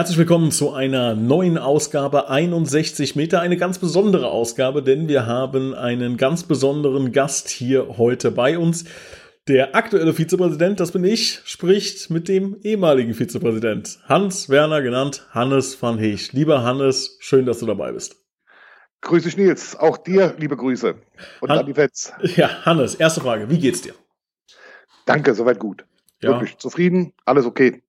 Herzlich willkommen zu einer neuen Ausgabe 61 Meter. Eine ganz besondere Ausgabe, denn wir haben einen ganz besonderen Gast hier heute bei uns. Der aktuelle Vizepräsident, das bin ich, spricht mit dem ehemaligen Vizepräsident Hans Werner, genannt Hannes van Heech. Lieber Hannes, schön, dass du dabei bist. Grüß dich, Nils. Auch dir liebe Grüße. Und Han an die Fans. Ja, Hannes, erste Frage. Wie geht's dir? Danke, soweit gut. Ja. Wirklich zufrieden, alles okay.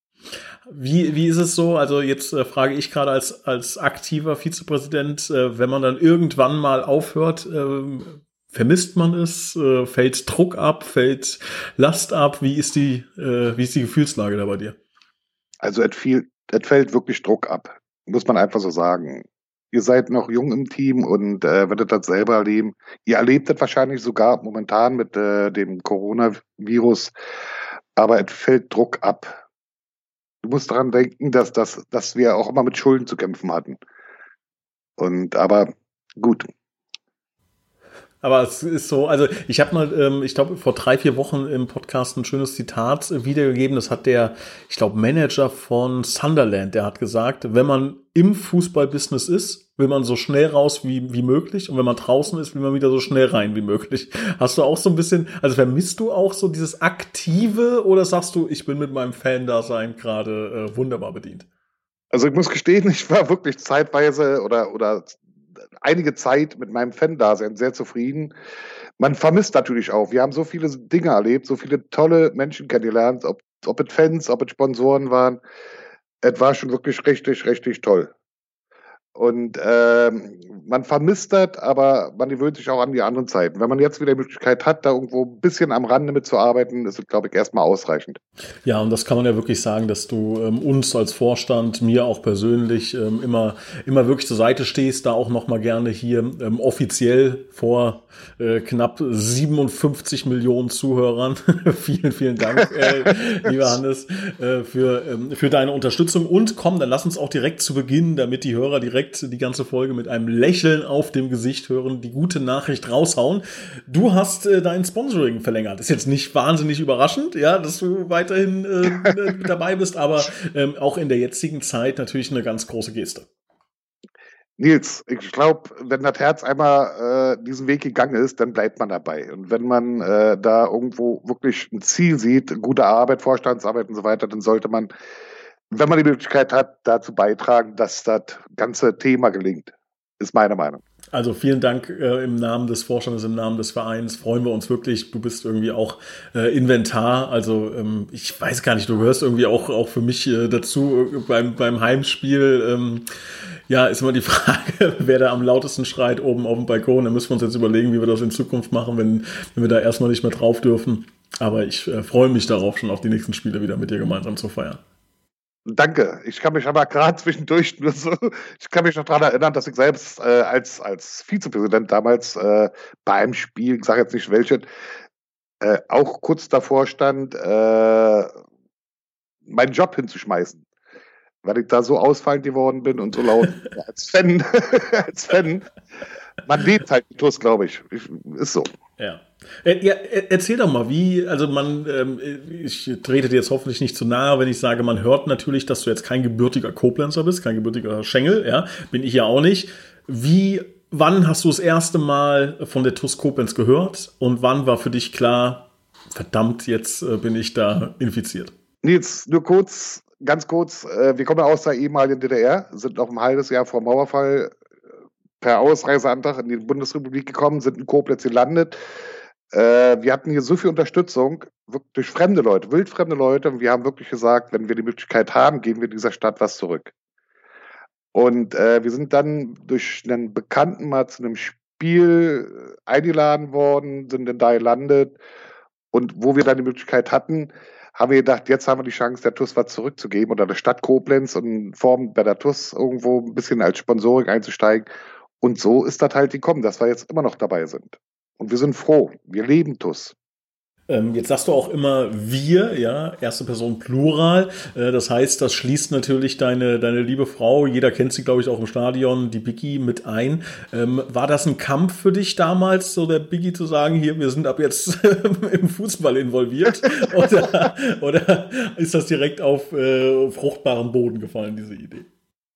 Wie, wie ist es so? Also jetzt äh, frage ich gerade als, als aktiver Vizepräsident, äh, wenn man dann irgendwann mal aufhört, äh, vermisst man es? Äh, fällt Druck ab? Fällt Last ab? Wie ist die, äh, wie ist die Gefühlslage da bei dir? Also es, viel, es fällt wirklich Druck ab, muss man einfach so sagen. Ihr seid noch jung im Team und äh, werdet das selber erleben. Ihr erlebt das wahrscheinlich sogar momentan mit dem Coronavirus, aber es fällt Druck ab du musst daran denken, dass, dass, dass wir auch immer mit Schulden zu kämpfen hatten. Und aber gut. Aber es ist so, also ich habe mal, ähm, ich glaube, vor drei, vier Wochen im Podcast ein schönes Zitat wiedergegeben. Das hat der, ich glaube, Manager von Sunderland, der hat gesagt, wenn man im Fußballbusiness ist, will man so schnell raus wie, wie möglich und wenn man draußen ist, will man wieder so schnell rein wie möglich. Hast du auch so ein bisschen, also vermisst du auch so dieses Aktive oder sagst du, ich bin mit meinem Fan-Dasein gerade äh, wunderbar bedient? Also ich muss gestehen, ich war wirklich zeitweise oder, oder einige Zeit mit meinem Fan-Dasein sehr zufrieden. Man vermisst natürlich auch. Wir haben so viele Dinge erlebt, so viele tolle Menschen kennengelernt, ob, ob es Fans, ob es Sponsoren waren. Es war schon wirklich richtig, richtig toll. Und ähm, man vermisst das, aber man gewöhnt sich auch an die anderen Zeiten. Wenn man jetzt wieder die Möglichkeit hat, da irgendwo ein bisschen am Rande mitzuarbeiten, ist es, glaube ich, erstmal ausreichend. Ja, und das kann man ja wirklich sagen, dass du ähm, uns als Vorstand, mir auch persönlich ähm, immer, immer wirklich zur Seite stehst, da auch nochmal gerne hier ähm, offiziell vor äh, knapp 57 Millionen Zuhörern. vielen, vielen Dank, äh, lieber Hannes, äh, für, ähm, für deine Unterstützung. Und komm, dann lass uns auch direkt zu Beginn, damit die Hörer direkt direkt die ganze Folge mit einem Lächeln auf dem Gesicht hören, die gute Nachricht raushauen. Du hast äh, dein Sponsoring verlängert. Ist jetzt nicht wahnsinnig überraschend, ja, dass du weiterhin äh, dabei bist, aber ähm, auch in der jetzigen Zeit natürlich eine ganz große Geste. Nils, ich glaube, wenn das Herz einmal äh, diesen Weg gegangen ist, dann bleibt man dabei. Und wenn man äh, da irgendwo wirklich ein Ziel sieht, gute Arbeit, Vorstandsarbeit und so weiter, dann sollte man wenn man die Möglichkeit hat, dazu beitragen, dass das ganze Thema gelingt, ist meine Meinung. Also vielen Dank äh, im Namen des Vorstandes, im Namen des Vereins. Freuen wir uns wirklich. Du bist irgendwie auch äh, Inventar. Also ähm, ich weiß gar nicht, du gehörst irgendwie auch, auch für mich äh, dazu äh, beim, beim Heimspiel. Ähm, ja, ist immer die Frage, wer da am lautesten schreit oben auf dem Balkon. Da müssen wir uns jetzt überlegen, wie wir das in Zukunft machen, wenn, wenn wir da erstmal nicht mehr drauf dürfen. Aber ich äh, freue mich darauf, schon auf die nächsten Spiele wieder mit dir gemeinsam zu feiern. Danke. Ich kann mich aber gerade zwischendurch nur so, ich kann mich noch daran erinnern, dass ich selbst äh, als, als Vizepräsident damals äh, bei einem Spiel, ich sage jetzt nicht welches, äh, auch kurz davor stand, äh, meinen Job hinzuschmeißen. Weil ich da so ausfallend geworden bin und so laut als Fan, als Fan. Man lebt halt die TUS, glaube ich. ich. Ist so. Ja. Äh, ja, erzähl doch mal, wie, also man, ähm, ich trete dir jetzt hoffentlich nicht zu nahe, wenn ich sage, man hört natürlich, dass du jetzt kein gebürtiger Koblenzer bist, kein gebürtiger Schengel, ja, bin ich ja auch nicht. Wie, wann hast du das erste Mal von der TUS Koblenz gehört und wann war für dich klar, verdammt, jetzt äh, bin ich da infiziert? Nils, nur kurz, ganz kurz, äh, wir kommen aus der ehemaligen DDR, sind noch ein halbes Jahr vor Mauerfall per Ausreiseantrag in die Bundesrepublik gekommen, sind in Koblenz gelandet, äh, wir hatten hier so viel Unterstützung durch fremde Leute, wildfremde Leute. Und wir haben wirklich gesagt, wenn wir die Möglichkeit haben, geben wir dieser Stadt was zurück. Und äh, wir sind dann durch einen Bekannten mal zu einem Spiel eingeladen worden, sind dann da gelandet. Und wo wir dann die Möglichkeit hatten, haben wir gedacht, jetzt haben wir die Chance, der TUS was zurückzugeben oder der Stadt Koblenz und in Form bei der TUS irgendwo ein bisschen als Sponsoring einzusteigen. Und so ist das halt gekommen, dass wir jetzt immer noch dabei sind. Und wir sind froh. Wir leben TUS. Ähm, jetzt sagst du auch immer wir, ja, erste Person Plural. Äh, das heißt, das schließt natürlich deine, deine liebe Frau, jeder kennt sie, glaube ich, auch im Stadion, die Biggie mit ein. Ähm, war das ein Kampf für dich damals, so der Biggie zu sagen, hier, wir sind ab jetzt im Fußball involviert? oder, oder ist das direkt auf äh, fruchtbaren Boden gefallen, diese Idee?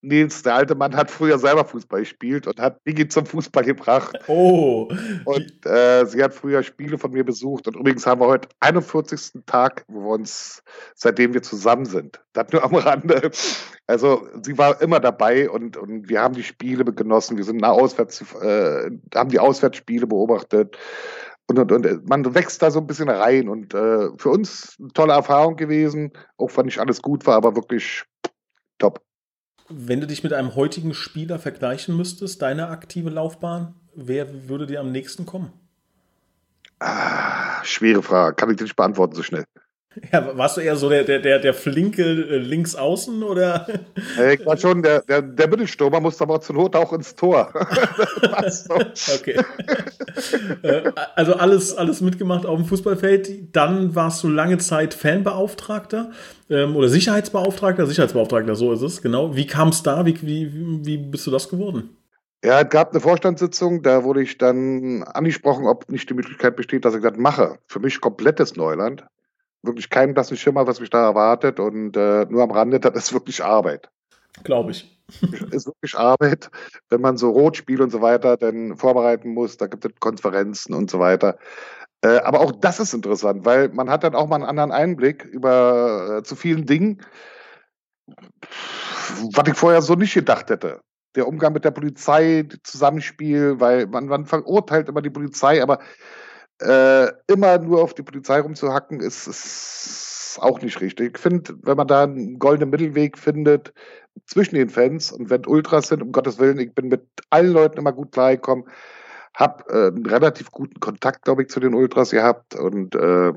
Nils, der alte Mann hat früher selber Fußball gespielt und hat Biggie zum Fußball gebracht. Oh. Und äh, sie hat früher Spiele von mir besucht. Und übrigens haben wir heute 41. Tag, wo wir uns, seitdem wir zusammen sind. Das nur am Rande. Also sie war immer dabei und, und wir haben die Spiele genossen. Wir sind nach Auswärts, äh, haben die Auswärtsspiele beobachtet. Und, und, und man wächst da so ein bisschen rein. Und äh, für uns eine tolle Erfahrung gewesen, auch wenn nicht alles gut war, aber wirklich top. Wenn du dich mit einem heutigen Spieler vergleichen müsstest, deine aktive Laufbahn, wer würde dir am nächsten kommen? Ah, schwere Frage, kann ich dir nicht beantworten so schnell. Ja, warst du eher so der, der, der, der flinke äh, links außen oder? Ich war schon der, der, der Mittelstürmer, musste aber zur Not auch ins Tor. okay. Äh, also alles, alles mitgemacht auf dem Fußballfeld. Dann warst du lange Zeit Fanbeauftragter ähm, oder Sicherheitsbeauftragter, Sicherheitsbeauftragter, so ist es, genau. Wie kam es da? Wie, wie, wie bist du das geworden? Ja, es gab eine Vorstandssitzung, da wurde ich dann angesprochen, ob nicht die Möglichkeit besteht, dass ich das mache. Für mich komplettes Neuland wirklich keinen blassen Schimmer, was mich da erwartet. Und äh, nur am Rande, das ist wirklich Arbeit. Glaube ich. ist wirklich Arbeit, wenn man so Rotspiel und so weiter dann vorbereiten muss. Da gibt es Konferenzen und so weiter. Äh, aber auch das ist interessant, weil man hat dann auch mal einen anderen Einblick über äh, zu vielen Dingen, was ich vorher so nicht gedacht hätte. Der Umgang mit der Polizei, Zusammenspiel, weil man, man verurteilt immer die Polizei, aber äh, immer nur auf die Polizei rumzuhacken, ist, ist auch nicht richtig. Ich finde, wenn man da einen goldenen Mittelweg findet zwischen den Fans und wenn Ultras sind, um Gottes Willen, ich bin mit allen Leuten immer gut klargekommen, habe äh, einen relativ guten Kontakt, glaube ich, zu den Ultras gehabt und äh,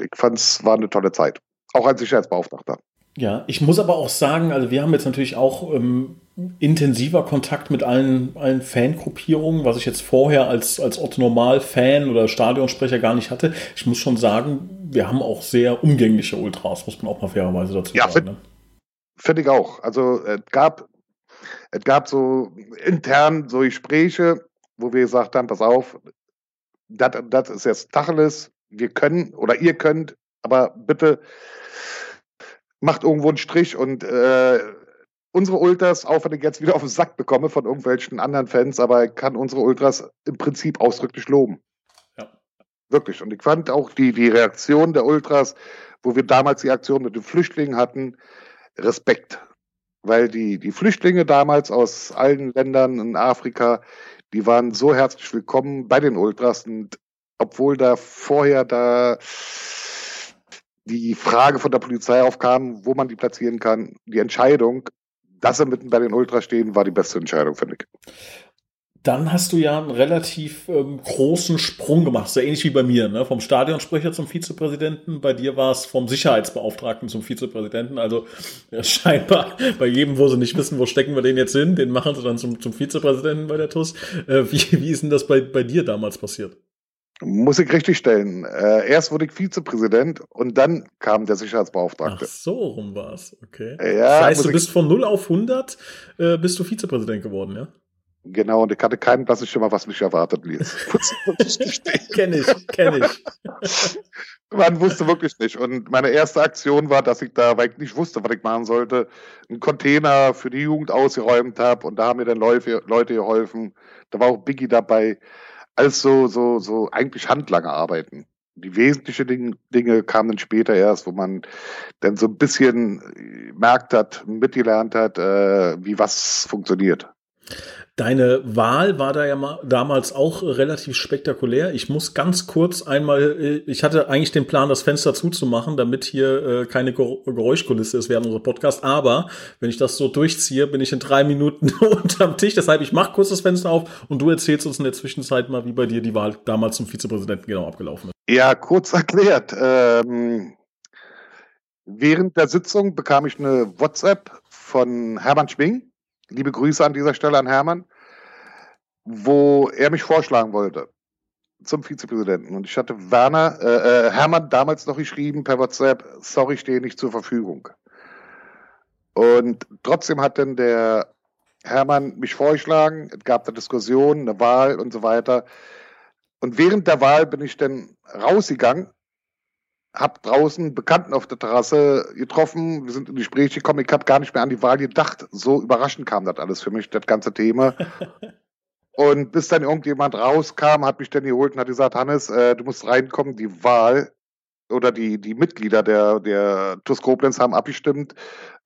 ich fand es war eine tolle Zeit. Auch als Sicherheitsbeauftragter. Ja, ich muss aber auch sagen, also wir haben jetzt natürlich auch ähm, intensiver Kontakt mit allen, allen Fangruppierungen, was ich jetzt vorher als, als Otto-Normal-Fan oder Stadionsprecher gar nicht hatte. Ich muss schon sagen, wir haben auch sehr umgängliche Ultras, muss man auch mal fairerweise dazu ja, sagen. Ne? Finde ich auch. Also es gab, es gab so intern so Gespräche, wo wir gesagt haben, pass auf, das ist jetzt Tacheles, wir können oder ihr könnt, aber bitte macht irgendwo einen Strich und äh, unsere Ultras, auch wenn ich jetzt wieder auf den Sack bekomme von irgendwelchen anderen Fans, aber ich kann unsere Ultras im Prinzip ausdrücklich loben. Ja. Wirklich. Und ich fand auch die, die Reaktion der Ultras, wo wir damals die Aktion mit den Flüchtlingen hatten, Respekt. Weil die, die Flüchtlinge damals aus allen Ländern in Afrika, die waren so herzlich willkommen bei den Ultras und obwohl da vorher da die Frage von der Polizei aufkam, wo man die platzieren kann, die Entscheidung, dass sie mitten bei den Ultras stehen, war die beste Entscheidung, finde ich. Dann hast du ja einen relativ ähm, großen Sprung gemacht, sehr ähnlich wie bei mir, ne? vom Stadionsprecher zum Vizepräsidenten. Bei dir war es vom Sicherheitsbeauftragten zum Vizepräsidenten. Also ja, scheinbar bei jedem, wo sie nicht wissen, wo stecken wir den jetzt hin, den machen sie dann zum, zum Vizepräsidenten bei der TUS. Äh, wie, wie ist denn das bei, bei dir damals passiert? Muss ich richtig stellen. Äh, erst wurde ich Vizepräsident und dann kam der Sicherheitsbeauftragte. Ach so rum war es, okay. Ja, das heißt, du bist von 0 auf 100 äh, bist du Vizepräsident geworden, ja? Genau, und ich hatte keinen blassen Schimmer, was mich erwartet, Nils. kenn ich, kenn ich. Man wusste wirklich nicht. Und meine erste Aktion war, dass ich da, weil ich nicht wusste, was ich machen sollte, einen Container für die Jugend ausgeräumt habe. Und da haben mir dann Leute, Leute geholfen. Da war auch Biggie dabei als so, so, so eigentlich handlange Arbeiten. Die wesentlichen Dinge, kamen dann später erst, wo man dann so ein bisschen merkt hat, mitgelernt hat, äh, wie was funktioniert. Deine Wahl war da ja mal damals auch relativ spektakulär. Ich muss ganz kurz einmal, äh, ich hatte eigentlich den Plan, das Fenster zuzumachen, damit hier äh, keine Geräuschkulisse ist während unserer Podcast. Aber wenn ich das so durchziehe, bin ich in drei Minuten unterm Tisch. Deshalb, ich mache kurz das Fenster auf und du erzählst uns in der Zwischenzeit mal, wie bei dir die Wahl damals zum Vizepräsidenten genau abgelaufen ist. Ja, kurz erklärt. Ähm, während der Sitzung bekam ich eine WhatsApp von Hermann Schwing Liebe Grüße an dieser Stelle an Hermann, wo er mich vorschlagen wollte. zum Vizepräsidenten. Und ich hatte Werner, äh, äh, Hermann damals noch geschrieben per WhatsApp, sorry, stehe nicht zur Verfügung. Und trotzdem hat dann der Hermann mich vorgeschlagen, es gab eine Diskussion, eine Wahl und so weiter. Und während der Wahl bin ich dann rausgegangen, hab draußen Bekannten auf der Terrasse getroffen, wir sind in Gespräche gekommen, ich habe gar nicht mehr an die Wahl gedacht. So überraschend kam das alles für mich, das ganze Thema. Und bis dann irgendjemand rauskam, hat mich dann geholt und hat gesagt, Hannes, äh, du musst reinkommen, die Wahl oder die, die Mitglieder der, der TUS Koblenz haben abgestimmt,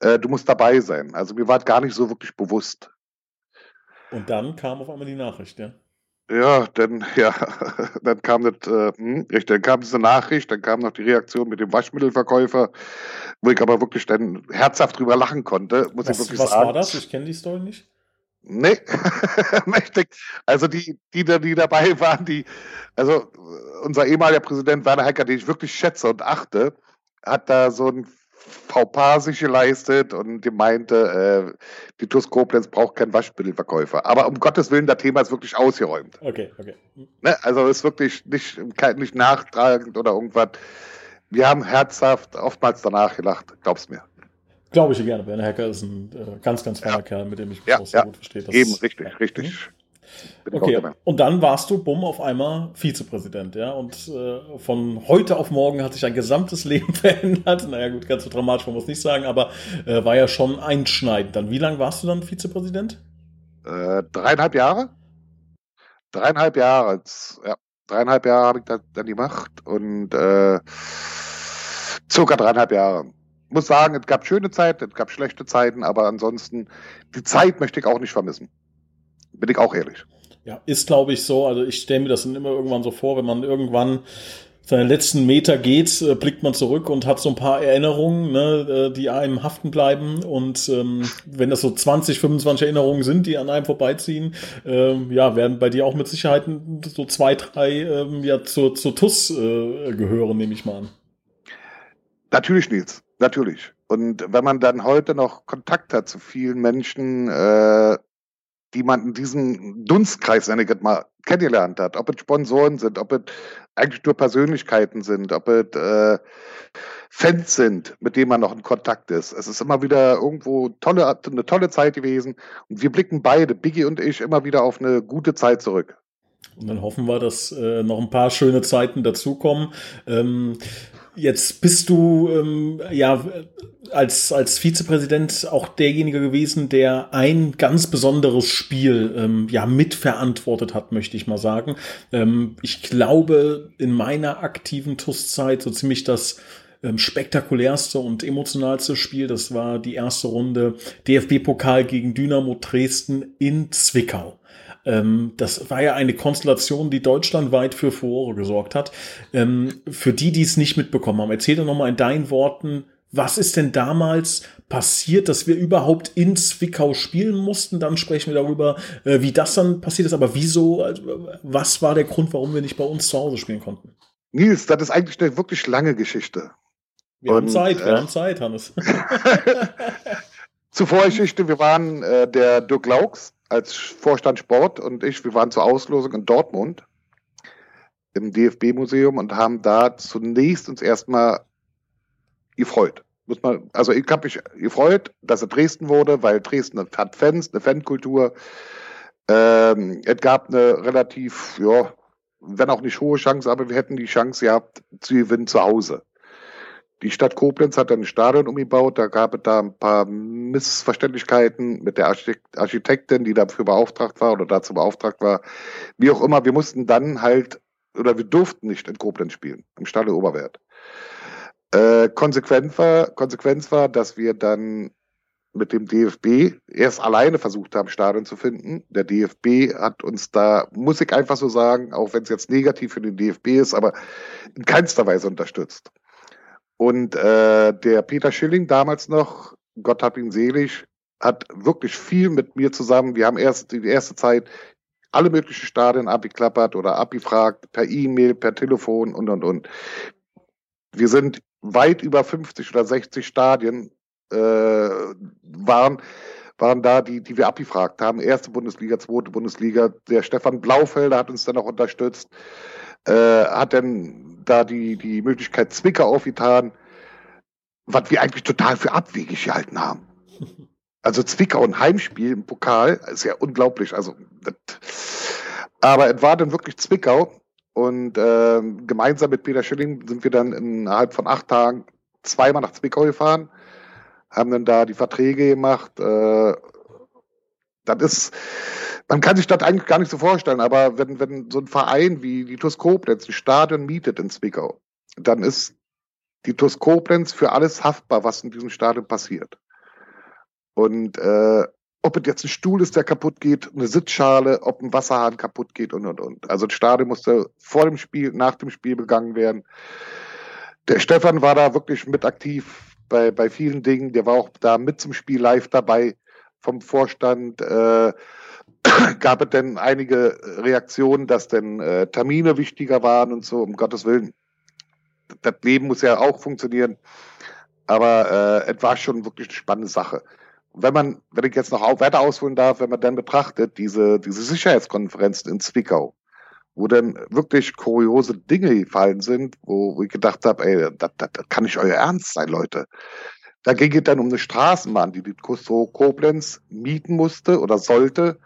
äh, du musst dabei sein. Also mir war gar nicht so wirklich bewusst. Und dann kam auf einmal die Nachricht, ja? Ja, dann, ja, dann kam das, äh, hm, richtig, dann kam diese Nachricht, dann kam noch die Reaktion mit dem Waschmittelverkäufer, wo ich aber wirklich dann herzhaft drüber lachen konnte, muss was, ich wirklich was sagen. Was war das? Ich kenne die Story nicht. Nee, mächtig. Also die, die, die dabei waren, die, also unser ehemaliger Präsident Werner Hecker, den ich wirklich schätze und achte, hat da so ein Fauxpas sich geleistet und die meinte, äh, die TUS Koblenz braucht keinen Waschmittelverkäufer. Aber um Gottes Willen, das Thema ist wirklich ausgeräumt. Okay, okay. Ne? Also ist wirklich nicht, nicht nachtragend oder irgendwas. Wir haben herzhaft oftmals danach gelacht, glaub's mir. Glaube ich gerne. Werner Hacker ist ein äh, ganz, ganz feiner ja. Kerl, mit dem ich mich ja, auch sehr ja. gut verstehe. Das Eben, richtig, ja. richtig. Mhm. Okay, und dann warst du, bumm, auf einmal Vizepräsident, ja. Und äh, von heute auf morgen hat sich ein gesamtes Leben verändert. Naja, gut, ganz so dramatisch, man muss nicht sagen, aber äh, war ja schon einschneidend. Dann, wie lange warst du dann Vizepräsident? Äh, dreieinhalb Jahre. Dreieinhalb Jahre. Ja, dreieinhalb Jahre habe ich das dann gemacht und äh, circa dreieinhalb Jahre muss sagen, es gab schöne Zeiten, es gab schlechte Zeiten, aber ansonsten, die Zeit möchte ich auch nicht vermissen. Bin ich auch ehrlich. Ja, ist glaube ich so. Also ich stelle mir das dann immer irgendwann so vor, wenn man irgendwann seine letzten Meter geht, äh, blickt man zurück und hat so ein paar Erinnerungen, ne, äh, die einem haften bleiben. Und ähm, wenn das so 20, 25 Erinnerungen sind, die an einem vorbeiziehen, ähm, ja, werden bei dir auch mit Sicherheit so zwei, drei ähm, ja zur, zur TUS äh, gehören, nehme ich mal an. Natürlich, Nils. Natürlich. Und wenn man dann heute noch Kontakt hat zu vielen Menschen, äh, die man in diesem Dunstkreis, wenn ich das mal kennengelernt hat, ob es Sponsoren sind, ob es eigentlich nur Persönlichkeiten sind, ob es äh, Fans sind, mit denen man noch in Kontakt ist. Es ist immer wieder irgendwo tolle, eine tolle Zeit gewesen. Und wir blicken beide, Biggie und ich, immer wieder auf eine gute Zeit zurück. Und dann hoffen wir, dass äh, noch ein paar schöne Zeiten dazukommen. Ähm, Jetzt bist du ähm, ja als, als Vizepräsident auch derjenige gewesen, der ein ganz besonderes Spiel ähm, ja mitverantwortet hat, möchte ich mal sagen. Ähm, ich glaube, in meiner aktiven TUS-Zeit so ziemlich das ähm, spektakulärste und emotionalste Spiel, das war die erste Runde DFB-Pokal gegen Dynamo Dresden in Zwickau. Ähm, das war ja eine Konstellation, die deutschlandweit für Furore gesorgt hat. Ähm, für die, die es nicht mitbekommen haben, erzähl doch nochmal in deinen Worten, was ist denn damals passiert, dass wir überhaupt in Zwickau spielen mussten? Dann sprechen wir darüber, äh, wie das dann passiert ist. Aber wieso, also, was war der Grund, warum wir nicht bei uns zu Hause spielen konnten? Nils, das ist eigentlich eine wirklich lange Geschichte. Wir Und, haben Zeit, wir äh, haben Zeit, Hannes. Zur Vorgeschichte, wir waren äh, der Dirk Laux als Vorstand Sport und ich, wir waren zur Auslosung in Dortmund im DFB-Museum und haben da zunächst uns erstmal gefreut. Muss man, also ich habe mich gefreut, dass er Dresden wurde, weil Dresden hat Fans, eine Fankultur. Ähm, es gab eine relativ, ja, wenn auch nicht hohe Chance, aber wir hätten die Chance gehabt zu gewinnen zu Hause. Die Stadt Koblenz hat dann ein Stadion umgebaut, da gab es da ein paar Missverständlichkeiten mit der Architektin, die dafür beauftragt war oder dazu beauftragt war. Wie auch immer, wir mussten dann halt, oder wir durften nicht in Koblenz spielen, im Stadion Oberwert. Äh, konsequent war, Konsequenz war, dass wir dann mit dem DFB erst alleine versucht haben, Stadion zu finden. Der DFB hat uns da, muss ich einfach so sagen, auch wenn es jetzt negativ für den DFB ist, aber in keinster Weise unterstützt. Und äh, der Peter Schilling damals noch, Gott hab ihn selig, hat wirklich viel mit mir zusammen. Wir haben erst die erste Zeit alle möglichen Stadien abgeklappert oder abgefragt, per E-Mail, per Telefon und und und. Wir sind weit über 50 oder 60 Stadien äh, waren waren da, die, die wir abgefragt haben. Erste Bundesliga, zweite Bundesliga. Der Stefan Blaufelder hat uns dann auch unterstützt, äh, hat dann da die, die Möglichkeit Zwicker aufgetan, was wir eigentlich total für abwegig gehalten haben. Also Zwickau ein Heimspiel im Pokal ist ja unglaublich. Also, das, aber es war dann wirklich Zwickau und äh, gemeinsam mit Peter Schilling sind wir dann innerhalb von acht Tagen zweimal nach Zwickau gefahren, haben dann da die Verträge gemacht. Äh, das ist, man kann sich das eigentlich gar nicht so vorstellen, aber wenn, wenn so ein Verein wie die TuS Koblenz ein Stadion mietet in Zwickau, dann ist die TuS Koblenz für alles haftbar, was in diesem Stadion passiert. Und äh, ob es jetzt ein Stuhl ist, der kaputt geht, eine Sitzschale, ob ein Wasserhahn kaputt geht und und und. Also ein Stadion musste vor dem Spiel, nach dem Spiel begangen werden. Der Stefan war da wirklich mit aktiv bei, bei vielen Dingen. Der war auch da mit zum Spiel live dabei vom Vorstand. Äh, gab es denn einige Reaktionen, dass denn äh, Termine wichtiger waren und so, um Gottes Willen. Das Leben muss ja auch funktionieren. Aber äh, es war schon wirklich eine spannende Sache. Wenn man, wenn ich jetzt noch weiter ausholen darf, wenn man dann betrachtet, diese, diese Sicherheitskonferenzen in Zwickau, wo dann wirklich kuriose Dinge gefallen sind, wo, wo ich gedacht habe, ey, das, kann nicht euer Ernst sein, Leute. Da ging es dann um eine Straßenbahn, die die Custro Koblenz mieten musste oder sollte,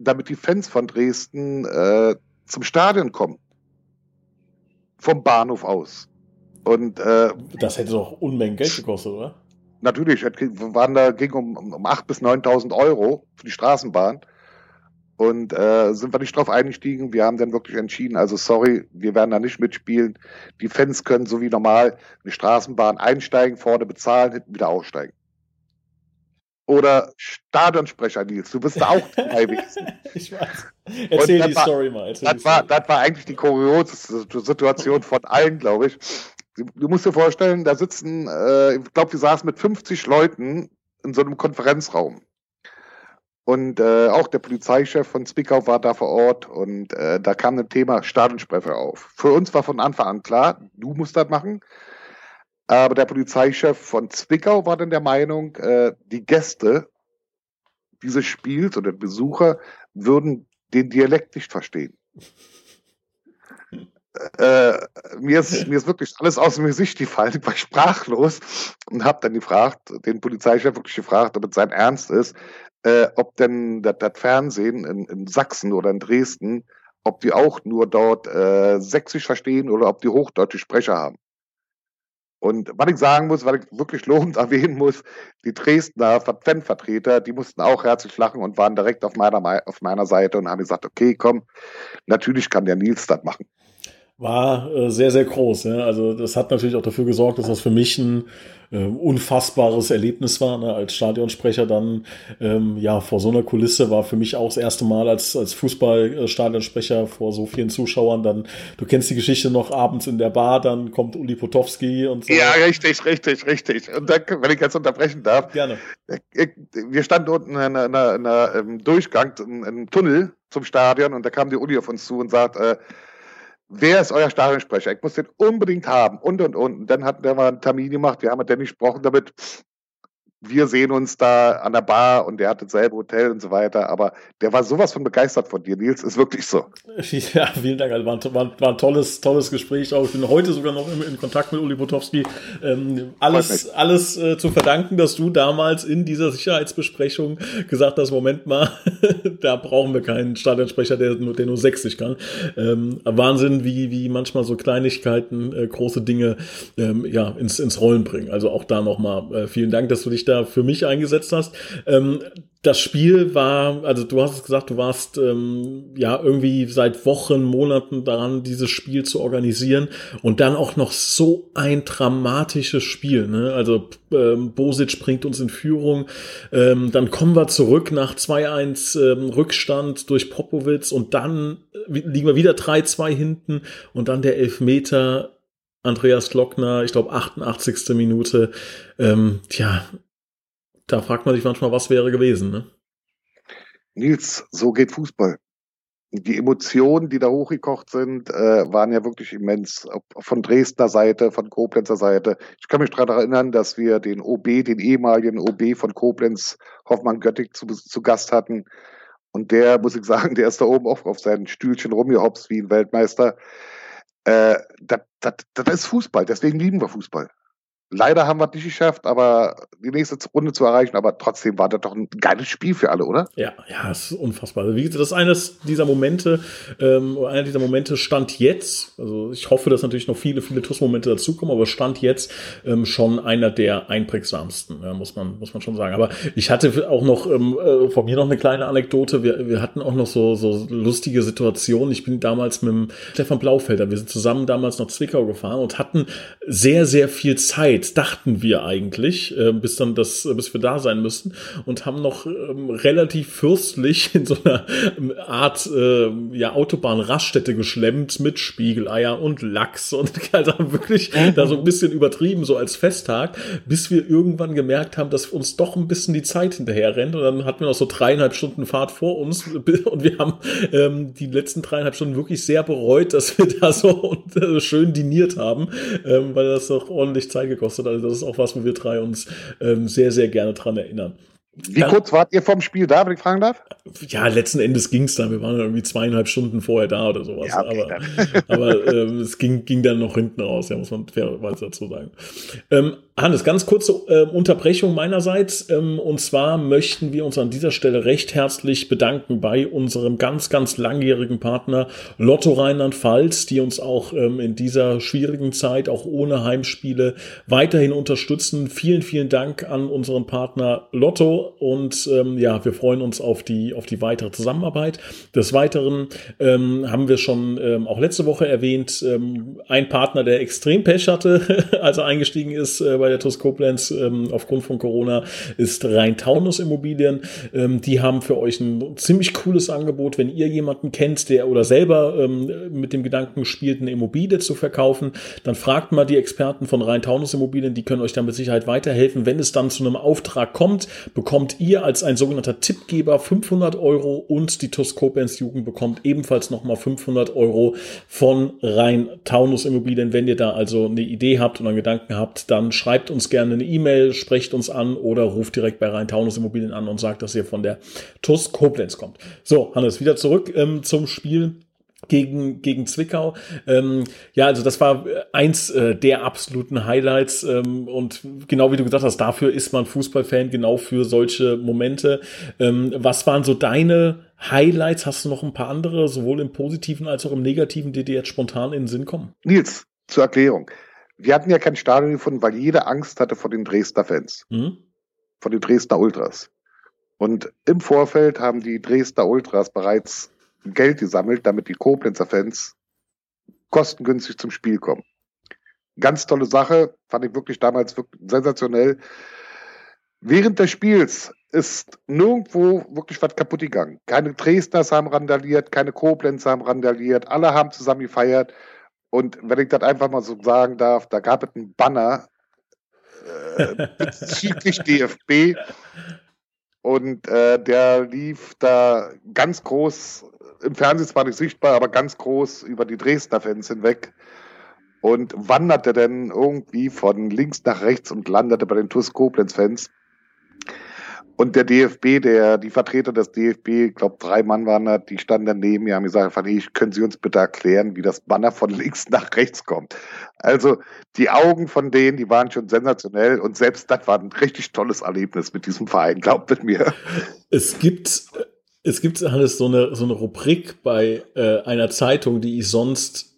damit die Fans von Dresden äh, zum Stadion kommen. Vom Bahnhof aus. Und äh, das hätte doch Unmengen Geld gekostet, oder? Natürlich, es waren da ging um, um 8.000 bis 9.000 Euro für die Straßenbahn. Und äh, sind wir nicht drauf eingestiegen. Wir haben dann wirklich entschieden, also sorry, wir werden da nicht mitspielen. Die Fans können so wie normal eine Straßenbahn einsteigen, vorne bezahlen, hinten wieder aussteigen. Oder Stadionsprecher, Nils, du bist da auch dabei gewesen. ich weiß. Erzähl die war, Story mal. Erzähl das, war, das war eigentlich die kurioseste Situation von allen, glaube ich. Du musst dir vorstellen, da sitzen, äh, ich glaube, wir saßen mit 50 Leuten in so einem Konferenzraum. Und äh, auch der Polizeichef von Zwickau war da vor Ort und äh, da kam ein Thema Stadionsprecher auf. Für uns war von Anfang an klar, du musst das machen. Aber der Polizeichef von Zwickau war dann der Meinung, äh, die Gäste dieses Spiels oder Besucher würden den Dialekt nicht verstehen. Äh, mir, ist, mir ist wirklich alles aus dem Gesicht gefallen. Ich war sprachlos und habe dann gefragt, den Polizeichef wirklich gefragt, ob es sein Ernst ist, äh, ob denn das, Fernsehen in, in, Sachsen oder in Dresden, ob die auch nur dort äh, Sächsisch verstehen oder ob die hochdeutsche Sprecher haben. Und was ich sagen muss, was ich wirklich lobend erwähnen muss, die Dresdner Fanvertreter, die mussten auch herzlich lachen und waren direkt auf meiner, auf meiner Seite und haben gesagt, okay, komm, natürlich kann der Nils das machen war äh, sehr, sehr groß. Ja. Also das hat natürlich auch dafür gesorgt, dass das für mich ein äh, unfassbares Erlebnis war. Ne. Als Stadionsprecher dann ähm, ja vor so einer Kulisse war für mich auch das erste Mal als, als Fußballstadionsprecher vor so vielen Zuschauern. Dann, du kennst die Geschichte noch abends in der Bar, dann kommt Uli Potowski und so. Ja, richtig, richtig, richtig. Und dann, wenn ich jetzt unterbrechen darf. Gerne. Ich, wir standen unten in einer, in einer, in einer Durchgang, in einem Tunnel zum Stadion und da kam die Uli auf uns zu und sagt, äh, wer ist euer Stadionsprecher? Ich muss den unbedingt haben und und und. Und dann hatten wir mal einen Termin gemacht, wir haben mit dem gesprochen damit, wir sehen uns da an der Bar und der hat dasselbe Hotel und so weiter, aber der war sowas von begeistert von dir, Nils, ist wirklich so. Ja, vielen Dank, also war, ein, war, war ein tolles, tolles Gespräch auch. Ich bin heute sogar noch in, in Kontakt mit Uli Potowski. Ähm, alles alles äh, zu verdanken, dass du damals in dieser Sicherheitsbesprechung gesagt hast, Moment mal, da brauchen wir keinen Stadionsprecher, der nur, der nur 60 kann. Ähm, Wahnsinn, wie, wie manchmal so Kleinigkeiten äh, große Dinge ähm, ja, ins, ins Rollen bringen. Also auch da nochmal äh, vielen Dank, dass du dich da da für mich eingesetzt hast. Ähm, das Spiel war, also du hast es gesagt, du warst ähm, ja irgendwie seit Wochen, Monaten daran, dieses Spiel zu organisieren und dann auch noch so ein dramatisches Spiel. Ne? Also ähm, Bosic bringt uns in Führung, ähm, dann kommen wir zurück nach 2-1 ähm, Rückstand durch Popowitz und dann äh, liegen wir wieder 3-2 hinten und dann der Elfmeter Andreas Glockner, ich glaube 88. Minute. Ähm, tja, da fragt man sich manchmal, was wäre gewesen, ne? Nils, so geht Fußball. die Emotionen, die da hochgekocht sind, äh, waren ja wirklich immens. Von Dresdner Seite, von Koblenzer Seite. Ich kann mich daran erinnern, dass wir den OB, den ehemaligen OB von Koblenz, Hoffmann Göttig, zu, zu Gast hatten. Und der, muss ich sagen, der ist da oben auch auf seinen Stühlchen rumgehopst wie ein Weltmeister. Äh, das, das, das ist Fußball, deswegen lieben wir Fußball. Leider haben wir es nicht geschafft, aber die nächste Runde zu erreichen, aber trotzdem war das doch ein geiles Spiel für alle, oder? Ja, ja, das ist unfassbar. Also wie gesagt, das ist eines dieser Momente, ähm, einer dieser Momente stand jetzt, also ich hoffe, dass natürlich noch viele, viele TUS-Momente dazukommen, aber stand jetzt ähm, schon einer der einprägsamsten, ja, muss man, muss man schon sagen. Aber ich hatte auch noch ähm, äh, von mir noch eine kleine Anekdote. Wir, wir hatten auch noch so, so lustige Situationen. Ich bin damals mit Stefan Blaufelder, wir sind zusammen damals nach Zwickau gefahren und hatten sehr, sehr viel Zeit Zeit, dachten wir eigentlich, äh, bis dann das, bis wir da sein müssen und haben noch ähm, relativ fürstlich in so einer ähm, Art äh, ja, Autobahn-Raststätte geschlemmt mit Spiegeleier und Lachs und also wirklich da so ein bisschen übertrieben, so als Festtag, bis wir irgendwann gemerkt haben, dass uns doch ein bisschen die Zeit hinterher rennt und dann hatten wir noch so dreieinhalb Stunden Fahrt vor uns und wir haben ähm, die letzten dreieinhalb Stunden wirklich sehr bereut, dass wir da so und, äh, schön diniert haben, ähm, weil das doch ordentlich Zeit gekostet gekostet. Also das ist auch was, wo wir drei uns ähm, sehr, sehr gerne dran erinnern. Wie dann, kurz wart ihr vom Spiel da, wenn ich fragen darf? Ja, letzten Endes ging es dann. Wir waren irgendwie zweieinhalb Stunden vorher da oder sowas. Ja, okay, aber aber ähm, es ging, ging dann noch hinten raus, ja, muss man fairerweise dazu sagen. Ähm, Hannes, ganz kurze äh, Unterbrechung meinerseits. Ähm, und zwar möchten wir uns an dieser Stelle recht herzlich bedanken bei unserem ganz, ganz langjährigen Partner Lotto Rheinland-Pfalz, die uns auch ähm, in dieser schwierigen Zeit, auch ohne Heimspiele, weiterhin unterstützen. Vielen, vielen Dank an unseren Partner Lotto und ähm, ja, wir freuen uns auf die, auf die weitere Zusammenarbeit. Des Weiteren ähm, haben wir schon ähm, auch letzte Woche erwähnt, ähm, ein Partner, der extrem Pech hatte, als er eingestiegen ist äh, bei der TUS Koblenz ähm, aufgrund von Corona ist Rhein-Taunus Immobilien. Ähm, die haben für euch ein ziemlich cooles Angebot, wenn ihr jemanden kennt, der oder selber ähm, mit dem Gedanken spielt, eine Immobilie zu verkaufen, dann fragt mal die Experten von Rhein-Taunus Immobilien, die können euch dann mit Sicherheit weiterhelfen. Wenn es dann zu einem Auftrag kommt, bekommt ihr als ein sogenannter Tippgeber 500 Euro und die TUS Koblenz Jugend bekommt ebenfalls nochmal 500 Euro von Rhein-Taunus Immobilien. Wenn ihr da also eine Idee habt und einen Gedanken habt, dann schreibt schreibt uns gerne eine E-Mail, sprecht uns an oder ruft direkt bei Rhein-Taunus Immobilien an und sagt, dass ihr von der TUS Koblenz kommt. So, Hannes, wieder zurück ähm, zum Spiel gegen, gegen Zwickau. Ähm, ja, also das war eins äh, der absoluten Highlights. Ähm, und genau wie du gesagt hast, dafür ist man Fußballfan, genau für solche Momente. Ähm, was waren so deine Highlights? Hast du noch ein paar andere, sowohl im positiven als auch im negativen, die dir jetzt spontan in den Sinn kommen? Nils, zur Erklärung wir hatten ja kein Stadion gefunden, weil jeder Angst hatte vor den Dresdner Fans, mhm. vor den Dresdner Ultras. Und im Vorfeld haben die Dresdner Ultras bereits Geld gesammelt, damit die Koblenzer Fans kostengünstig zum Spiel kommen. Ganz tolle Sache, fand ich wirklich damals wirklich sensationell. Während des Spiels ist nirgendwo wirklich was kaputt gegangen. Keine Dresdners haben randaliert, keine Koblenzer haben randaliert, alle haben zusammen gefeiert. Und wenn ich das einfach mal so sagen darf, da gab es einen Banner äh, bezüglich DFB und äh, der lief da ganz groß, im Fernsehen zwar nicht sichtbar, aber ganz groß über die Dresdner Fans hinweg und wanderte dann irgendwie von links nach rechts und landete bei den TuS Koblenz Fans. Und der DFB, der, die Vertreter des DFB, ich glaube drei Mann waren da, die standen daneben mir, haben gesagt, hey, können Sie uns bitte erklären, wie das Banner von links nach rechts kommt. Also die Augen von denen, die waren schon sensationell und selbst das war ein richtig tolles Erlebnis mit diesem Verein, glaubt mit mir. Es gibt, es gibt Hannes so eine, so eine Rubrik bei äh, einer Zeitung, die ich sonst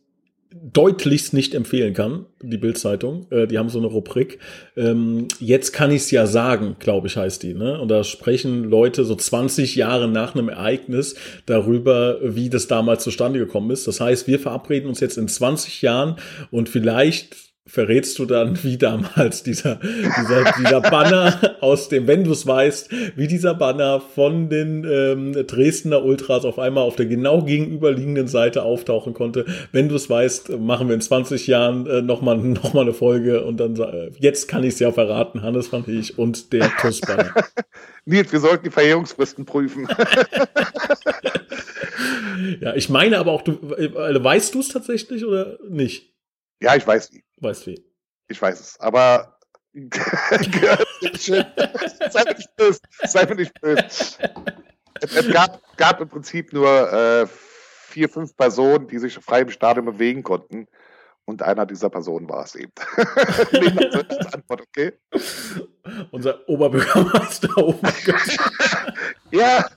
deutlichst nicht empfehlen kann, die Bildzeitung. Äh, die haben so eine Rubrik. Ähm, jetzt kann ich es ja sagen, glaube ich, heißt die. Ne? Und da sprechen Leute so 20 Jahre nach einem Ereignis darüber, wie das damals zustande gekommen ist. Das heißt, wir verabreden uns jetzt in 20 Jahren und vielleicht verrätst du dann, wie damals dieser, dieser, dieser Banner aus dem, wenn du es weißt, wie dieser Banner von den ähm, Dresdner Ultras auf einmal auf der genau gegenüberliegenden Seite auftauchen konnte. Wenn du es weißt, machen wir in 20 Jahren äh, nochmal noch mal eine Folge und dann äh, jetzt kann ich es ja verraten, Hannes van ich und der TUS-Banner. Nils, wir sollten die Verjährungsfristen prüfen. ja, ich meine aber auch, du äh, weißt du es tatsächlich oder nicht? Ja, ich weiß wie. Weißt wie? Ich weiß es. Aber sei mir nicht böse. Sei mir nicht böse. Es, gab, gab, im Prinzip nur äh, vier, fünf Personen, die sich frei im Stadion bewegen konnten. Und einer dieser Personen war es eben. Antwort, okay? Unser Oberbürgermeister. ja,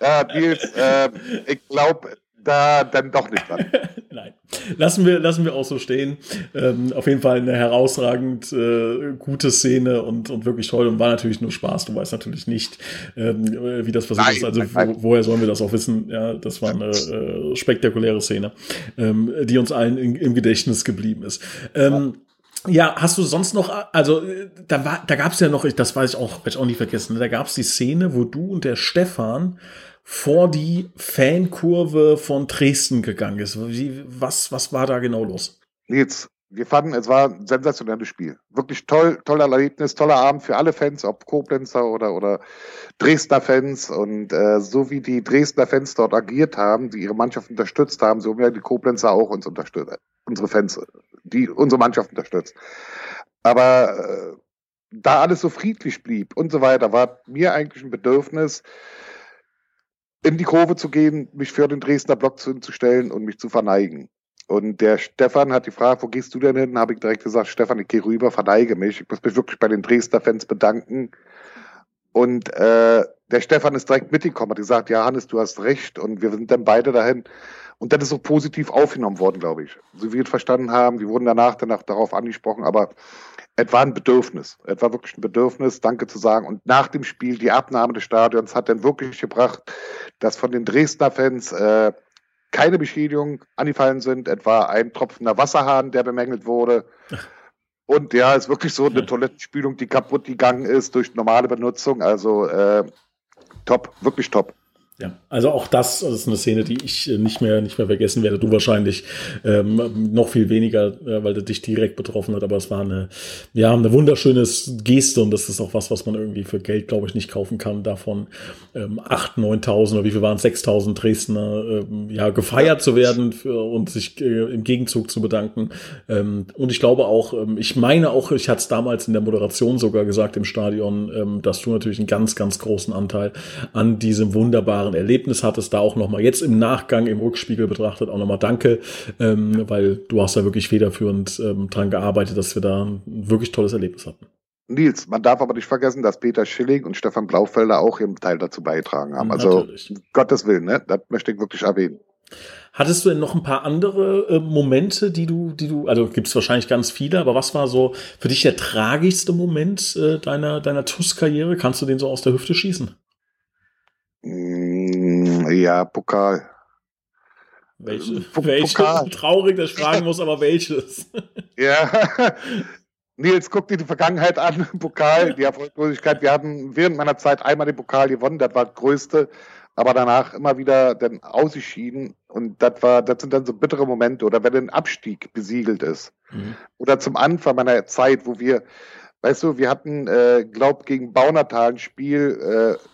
äh, Nils, äh, ich glaube, da dann doch nicht dran. Nein. Lassen wir, lassen wir auch so stehen. Ähm, auf jeden Fall eine herausragend äh, gute Szene und, und wirklich toll und war natürlich nur Spaß. Du weißt natürlich nicht, ähm, wie das passiert ist. Also wo, woher sollen wir das auch wissen? Ja, das war eine äh, spektakuläre Szene, ähm, die uns allen in, im Gedächtnis geblieben ist. Ähm, ja, hast du sonst noch, also da war, da gab es ja noch, das weiß ich auch, werde ich auch nie vergessen, da gab es die Szene, wo du und der Stefan vor die Fankurve von Dresden gegangen ist. Wie, was, was war da genau los? Nils, wir fanden, es war ein sensationelles Spiel. Wirklich toll, toller Erlebnis, toller Abend für alle Fans, ob Koblenzer oder, oder Dresdner Fans. Und äh, so wie die Dresdner Fans dort agiert haben, die ihre Mannschaft unterstützt haben, so werden die Koblenzer auch uns unterstützt. Unsere Fans, die unsere Mannschaft unterstützt. Aber äh, da alles so friedlich blieb und so weiter, war mir eigentlich ein Bedürfnis, in die Kurve zu gehen, mich für den Dresdner Block zu, zu stellen und mich zu verneigen. Und der Stefan hat die Frage, wo gehst du denn hin? Habe ich direkt gesagt, Stefan, ich gehe rüber, verneige mich. Ich muss mich wirklich bei den Dresdner Fans bedanken. Und äh, der Stefan ist direkt mitgekommen, hat gesagt, ja, Hannes, du hast recht. Und wir sind dann beide dahin. Und das ist so positiv aufgenommen worden, glaube ich. So wie wir es verstanden haben. Wir wurden danach, danach darauf angesprochen, aber es war ein Bedürfnis. Es war wirklich ein Bedürfnis, Danke zu sagen. Und nach dem Spiel, die Abnahme des Stadions hat dann wirklich gebracht, dass von den Dresdner Fans äh, keine Beschädigungen angefallen sind. Etwa ein tropfender Wasserhahn, der bemängelt wurde. Und ja, es ist wirklich so eine Toilettenspülung, die kaputt gegangen ist durch normale Benutzung. Also äh, top, wirklich top. Ja, also auch das ist eine Szene, die ich äh, nicht mehr nicht mehr vergessen werde. Du wahrscheinlich ähm, noch viel weniger, äh, weil du dich direkt betroffen hat. Aber es war eine ja eine wunderschöne Geste und das ist auch was, was man irgendwie für Geld, glaube ich, nicht kaufen kann. Davon ähm, 8, 9.000 oder wie viel waren es, 6.000 Dresdner ähm, ja gefeiert zu werden für, und sich äh, im Gegenzug zu bedanken. Ähm, und ich glaube auch, ähm, ich meine auch, ich hatte es damals in der Moderation sogar gesagt im Stadion, ähm, dass du natürlich einen ganz ganz großen Anteil an diesem wunderbaren wunderbaren Erlebnis hattest. Da auch nochmal jetzt im Nachgang, im Rückspiegel betrachtet, auch nochmal danke, ähm, weil du hast da wirklich federführend ähm, dran gearbeitet, dass wir da ein wirklich tolles Erlebnis hatten. Nils, man darf aber nicht vergessen, dass Peter Schilling und Stefan Blaufelder auch ihren Teil dazu beigetragen haben. Also Natürlich. Gottes Willen, ne? das möchte ich wirklich erwähnen. Hattest du denn noch ein paar andere äh, Momente, die du, die du, also gibt es wahrscheinlich ganz viele, aber was war so für dich der tragischste Moment äh, deiner, deiner TUS-Karriere? Kannst du den so aus der Hüfte schießen? Mm, ja, Pokal. Welche? P welche? Pokal. Traurig, dass ich fragen muss, aber welches? ja. Nils, guck dir die Vergangenheit an. Pokal, die Erfolglosigkeit. Wir haben während meiner Zeit einmal den Pokal gewonnen, das war das Größte, aber danach immer wieder dann ausgeschieden. Und das war, das sind dann so bittere Momente. Oder wenn ein Abstieg besiegelt ist. Mhm. Oder zum Anfang meiner Zeit, wo wir, weißt du, wir hatten, äh, glaub, gegen Baunatal ein Spiel, äh,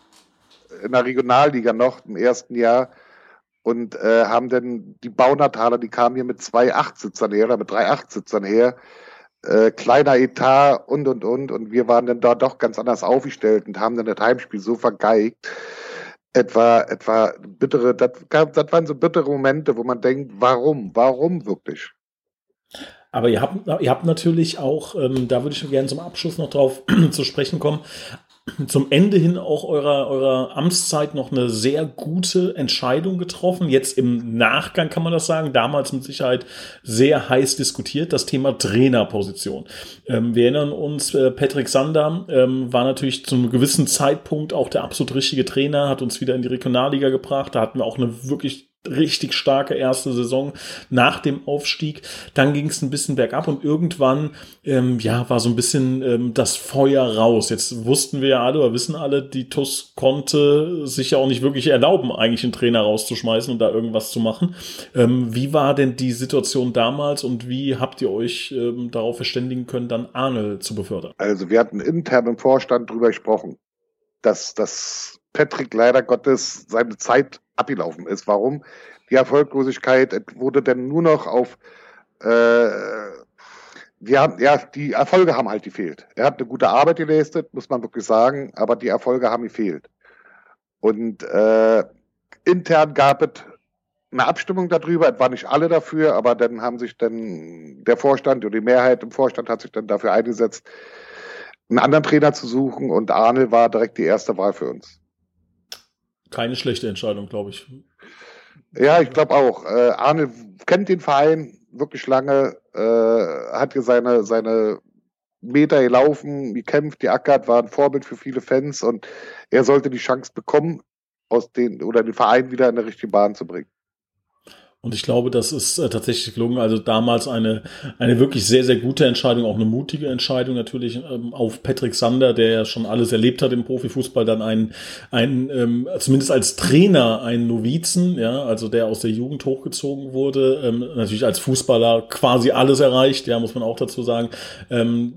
in der Regionalliga noch im ersten Jahr und äh, haben dann die Baunataler, die kamen hier mit zwei Achtsitzern her oder mit drei Achtsitzern her, äh, kleiner Etat und und und und wir waren dann da doch ganz anders aufgestellt und haben dann das Heimspiel so vergeigt. Etwa, etwa bittere, das, das waren so bittere Momente, wo man denkt, warum, warum wirklich? Aber ihr habt, ihr habt natürlich auch, ähm, da würde ich gerne zum Abschluss noch drauf zu sprechen kommen, zum Ende hin auch eurer, eurer Amtszeit noch eine sehr gute Entscheidung getroffen. Jetzt im Nachgang kann man das sagen. Damals mit Sicherheit sehr heiß diskutiert. Das Thema Trainerposition. Ähm, wir erinnern uns, äh, Patrick Sander ähm, war natürlich zu einem gewissen Zeitpunkt auch der absolut richtige Trainer, hat uns wieder in die Regionalliga gebracht. Da hatten wir auch eine wirklich richtig starke erste Saison nach dem Aufstieg. Dann ging es ein bisschen bergab und irgendwann ähm, ja war so ein bisschen ähm, das Feuer raus. Jetzt wussten wir ja alle oder wissen alle, die TUS konnte sich ja auch nicht wirklich erlauben, eigentlich einen Trainer rauszuschmeißen und da irgendwas zu machen. Ähm, wie war denn die Situation damals und wie habt ihr euch ähm, darauf verständigen können, dann Arnel zu befördern? Also wir hatten intern im Vorstand drüber gesprochen, dass das Patrick leider Gottes seine Zeit abgelaufen ist. Warum? Die Erfolglosigkeit wurde denn nur noch auf äh, wir haben, ja, die Erfolge haben halt gefehlt. Er hat eine gute Arbeit geleistet, muss man wirklich sagen, aber die Erfolge haben gefehlt. Und äh, intern gab es eine Abstimmung darüber, es waren nicht alle dafür, aber dann haben sich dann der Vorstand oder die Mehrheit im Vorstand hat sich dann dafür eingesetzt, einen anderen Trainer zu suchen und Arne war direkt die erste Wahl für uns. Keine schlechte Entscheidung, glaube ich. Ja, ich glaube auch. Äh, Arne kennt den Verein wirklich lange, äh, hat hier seine, seine Meter gelaufen, gekämpft, geackert, war ein Vorbild für viele Fans und er sollte die Chance bekommen, aus den oder den Verein wieder in die richtige Bahn zu bringen. Und ich glaube, das ist äh, tatsächlich gelungen. Also damals eine, eine wirklich sehr, sehr gute Entscheidung, auch eine mutige Entscheidung natürlich ähm, auf Patrick Sander, der ja schon alles erlebt hat im Profifußball, dann einen, einen ähm, zumindest als Trainer einen Novizen, ja, also der aus der Jugend hochgezogen wurde, ähm, natürlich als Fußballer quasi alles erreicht, ja, muss man auch dazu sagen. Ähm,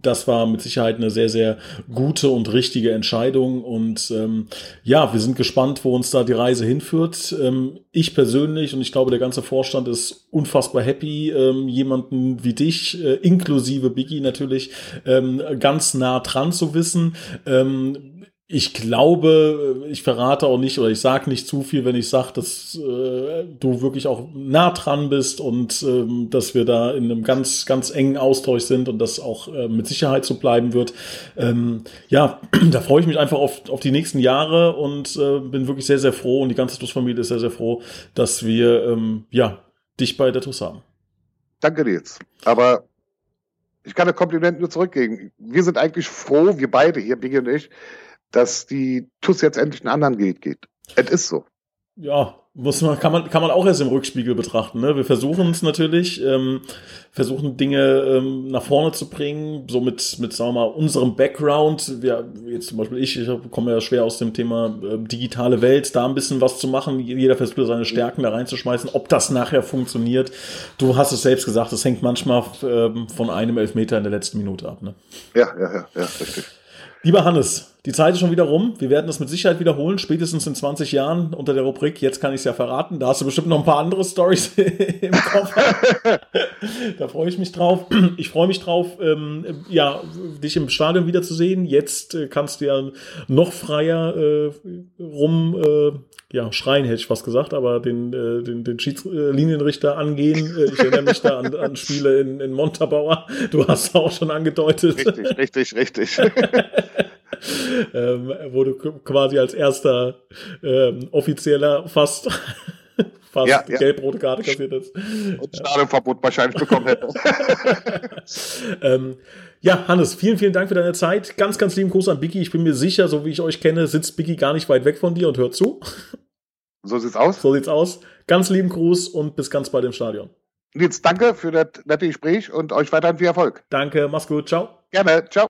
das war mit Sicherheit eine sehr, sehr gute und richtige Entscheidung. Und ähm, ja, wir sind gespannt, wo uns da die Reise hinführt. Ähm, ich persönlich und ich glaube, der ganze Vorstand ist unfassbar happy, ähm, jemanden wie dich, äh, inklusive Biggie natürlich, ähm, ganz nah dran zu wissen. Ähm, ich glaube, ich verrate auch nicht oder ich sage nicht zu viel, wenn ich sage, dass äh, du wirklich auch nah dran bist und ähm, dass wir da in einem ganz, ganz engen Austausch sind und das auch äh, mit Sicherheit so bleiben wird. Ähm, ja, da freue ich mich einfach auf, auf die nächsten Jahre und äh, bin wirklich sehr, sehr froh und die ganze TUS-Familie ist sehr, sehr froh, dass wir ähm, ja, dich bei der TUS haben. Danke dir jetzt. Aber ich kann ein Kompliment nur zurückgeben. Wir sind eigentlich froh, wir beide hier, Biggie und ich, dass die TUS jetzt endlich einen anderen Weg geht. Es ist so. Ja, muss man, kann man, kann man auch erst im Rückspiegel betrachten. Ne? Wir versuchen es natürlich, ähm, versuchen Dinge ähm, nach vorne zu bringen, so mit, mit, sagen wir mal, unserem Background. Wir, jetzt zum Beispiel ich, ich komme ja schwer aus dem Thema äh, digitale Welt, da ein bisschen was zu machen. Jeder versucht seine Stärken da reinzuschmeißen. Ob das nachher funktioniert, du hast es selbst gesagt, es hängt manchmal ähm, von einem Elfmeter in der letzten Minute ab. Ne? Ja, ja, ja, ja, richtig. Lieber Hannes, die Zeit ist schon wieder rum. Wir werden das mit Sicherheit wiederholen, spätestens in 20 Jahren unter der Rubrik. Jetzt kann ich es ja verraten. Da hast du bestimmt noch ein paar andere Stories im Kopf. da freue ich mich drauf. Ich freue mich drauf, ähm, ja, dich im Stadion wiederzusehen. Jetzt äh, kannst du ja noch freier äh, rum äh, ja, schreien hätte ich fast gesagt, aber den, äh, den, den Schiedslinienrichter angehen. Äh, ich erinnere mich da an, an Spiele in, in Montabaur. Du hast auch schon angedeutet. Richtig, richtig, richtig. ähm, wo du quasi als erster ähm, offizieller fast fast ja, ja. gelb-rote Karte kassiert hast. Und Stadionverbot wahrscheinlich bekommen hätte. ähm, ja, Hannes, vielen, vielen Dank für deine Zeit. Ganz, ganz lieben Gruß an Biggie. Ich bin mir sicher, so wie ich euch kenne, sitzt Biggie gar nicht weit weg von dir und hört zu. So sieht's aus. So sieht's aus. Ganz lieben Gruß und bis ganz bald im Stadion. Nils, danke für das nette Gespräch und euch weiterhin viel Erfolg. Danke, mach's gut. Ciao. Gerne. Ciao.